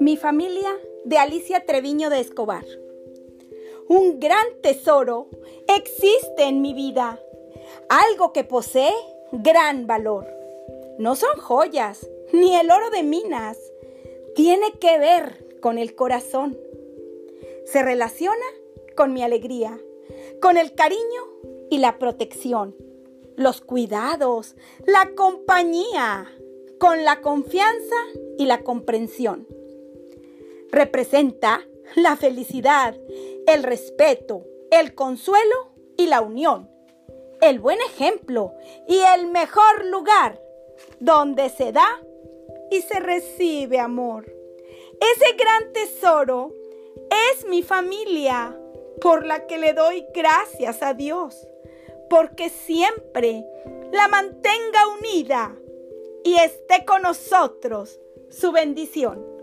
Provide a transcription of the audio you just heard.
Mi familia de Alicia Treviño de Escobar. Un gran tesoro existe en mi vida, algo que posee gran valor. No son joyas ni el oro de minas, tiene que ver con el corazón. Se relaciona con mi alegría, con el cariño y la protección, los cuidados, la compañía, con la confianza y la comprensión. Representa la felicidad, el respeto, el consuelo y la unión, el buen ejemplo y el mejor lugar donde se da y se recibe amor. Ese gran tesoro es mi familia, por la que le doy gracias a Dios, porque siempre la mantenga unida y esté con nosotros su bendición.